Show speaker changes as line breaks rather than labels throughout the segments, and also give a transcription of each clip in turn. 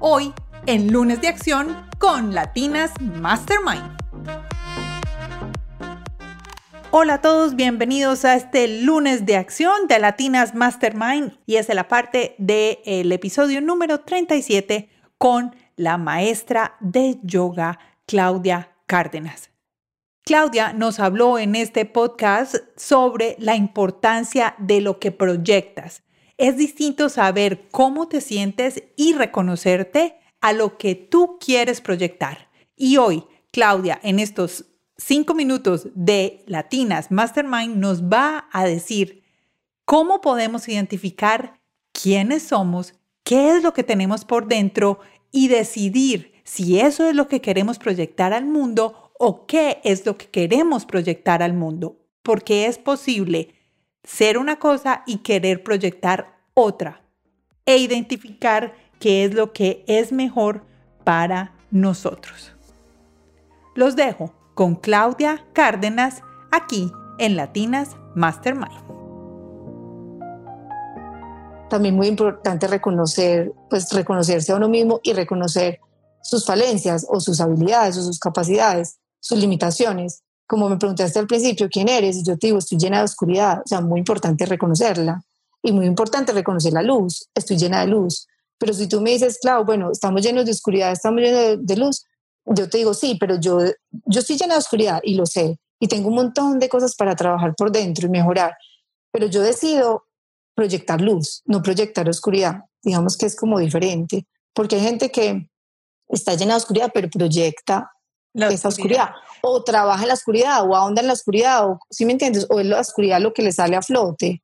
hoy en Lunes de Acción con Latinas Mastermind. Hola a todos, bienvenidos a este lunes de acción de Latinas Mastermind y es la parte del episodio número 37 con la maestra de yoga Claudia Cárdenas. Claudia nos habló en este podcast sobre la importancia de lo que proyectas. Es distinto saber cómo te sientes y reconocerte a lo que tú quieres proyectar. Y hoy, Claudia, en estos cinco minutos de Latinas Mastermind nos va a decir cómo podemos identificar quiénes somos, qué es lo que tenemos por dentro y decidir si eso es lo que queremos proyectar al mundo o qué es lo que queremos proyectar al mundo. Porque es posible ser una cosa y querer proyectar otra e identificar qué es lo que es mejor para nosotros. Los dejo con Claudia Cárdenas aquí en Latinas Mastermind.
También muy importante reconocer, pues reconocerse a uno mismo y reconocer sus falencias o sus habilidades o sus capacidades, sus limitaciones. Como me preguntaste al principio, ¿quién eres? Y yo te digo, estoy llena de oscuridad. O sea, muy importante reconocerla. Y muy importante reconocer la luz. Estoy llena de luz. Pero si tú me dices, claro, bueno, estamos llenos de oscuridad, estamos llenos de luz, yo te digo, sí, pero yo, yo estoy llena de oscuridad y lo sé, y tengo un montón de cosas para trabajar por dentro y mejorar, pero yo decido proyectar luz, no proyectar oscuridad. Digamos que es como diferente, porque hay gente que está llena de oscuridad, pero proyecta esa oscuridad, o trabaja en la oscuridad, o ahonda en la oscuridad, o si me entiendes, o es la oscuridad lo que le sale a flote.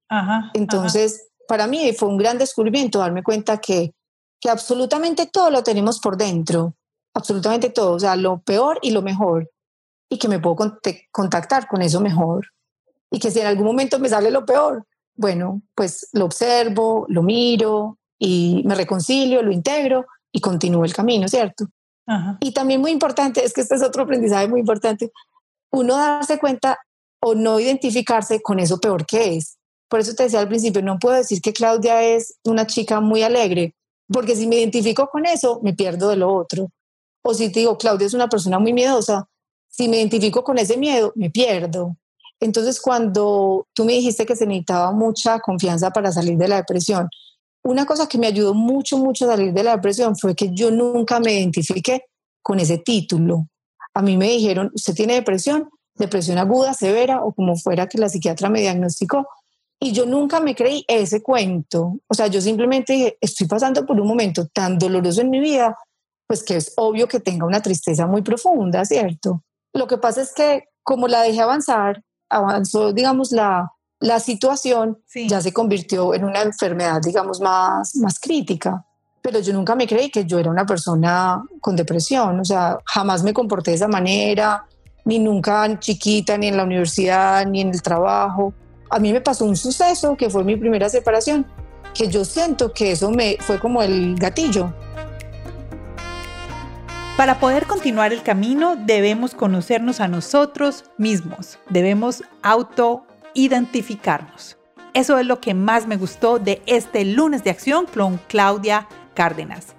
Entonces, para mí fue un gran descubrimiento darme cuenta que, que absolutamente todo lo tenemos por dentro absolutamente todo, o sea, lo peor y lo mejor, y que me puedo contactar con eso mejor. Y que si en algún momento me sale lo peor, bueno, pues lo observo, lo miro y me reconcilio, lo integro y continúo el camino, ¿cierto? Y también muy importante, es que este es otro aprendizaje muy importante, uno darse cuenta o no identificarse con eso peor que es. Por eso te decía al principio, no puedo decir que Claudia es una chica muy alegre, porque si me identifico con eso, me pierdo de lo otro. O si te digo, Claudia es una persona muy miedosa, si me identifico con ese miedo, me pierdo. Entonces, cuando tú me dijiste que se necesitaba mucha confianza para salir de la depresión, una cosa que me ayudó mucho, mucho a salir de la depresión fue que yo nunca me identifiqué con ese título. A mí me dijeron, usted tiene depresión, depresión aguda, severa o como fuera que la psiquiatra me diagnosticó. Y yo nunca me creí ese cuento. O sea, yo simplemente dije, estoy pasando por un momento tan doloroso en mi vida pues que es obvio que tenga una tristeza muy profunda, ¿cierto? Lo que pasa es que como la dejé avanzar, avanzó, digamos, la, la situación, ya se convirtió en una enfermedad, digamos, más, más crítica. Pero yo nunca me creí que yo era una persona con depresión, o sea, jamás me comporté de esa manera, ni nunca chiquita, ni en la universidad, ni en el trabajo. A mí me pasó un suceso que fue mi primera separación, que yo siento que eso me fue como el gatillo
para poder continuar el camino debemos conocernos a nosotros mismos, debemos auto-identificarnos. Eso es lo que más me gustó de este lunes de acción con Claudia Cárdenas.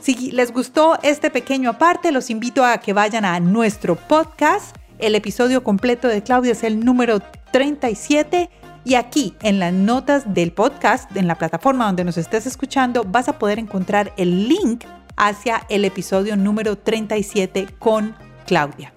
Si les gustó este pequeño aparte, los invito a que vayan a nuestro podcast. El episodio completo de Claudia es el número 37 y aquí en las notas del podcast, en la plataforma donde nos estés escuchando, vas a poder encontrar el link hacia el episodio número 37 con Claudia.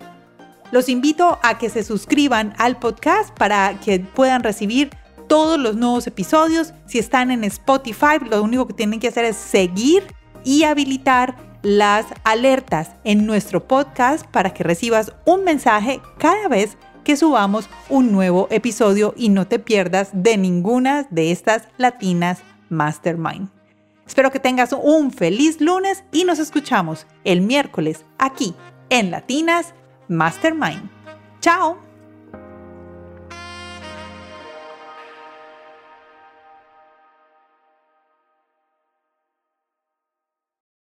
Los invito a que se suscriban al podcast para que puedan recibir todos los nuevos episodios. Si están en Spotify, lo único que tienen que hacer es seguir y habilitar las alertas en nuestro podcast para que recibas un mensaje cada vez que subamos un nuevo episodio y no te pierdas de ninguna de estas latinas mastermind. Espero que tengas un feliz lunes y nos escuchamos el miércoles aquí en Latinas Mastermind. Chao.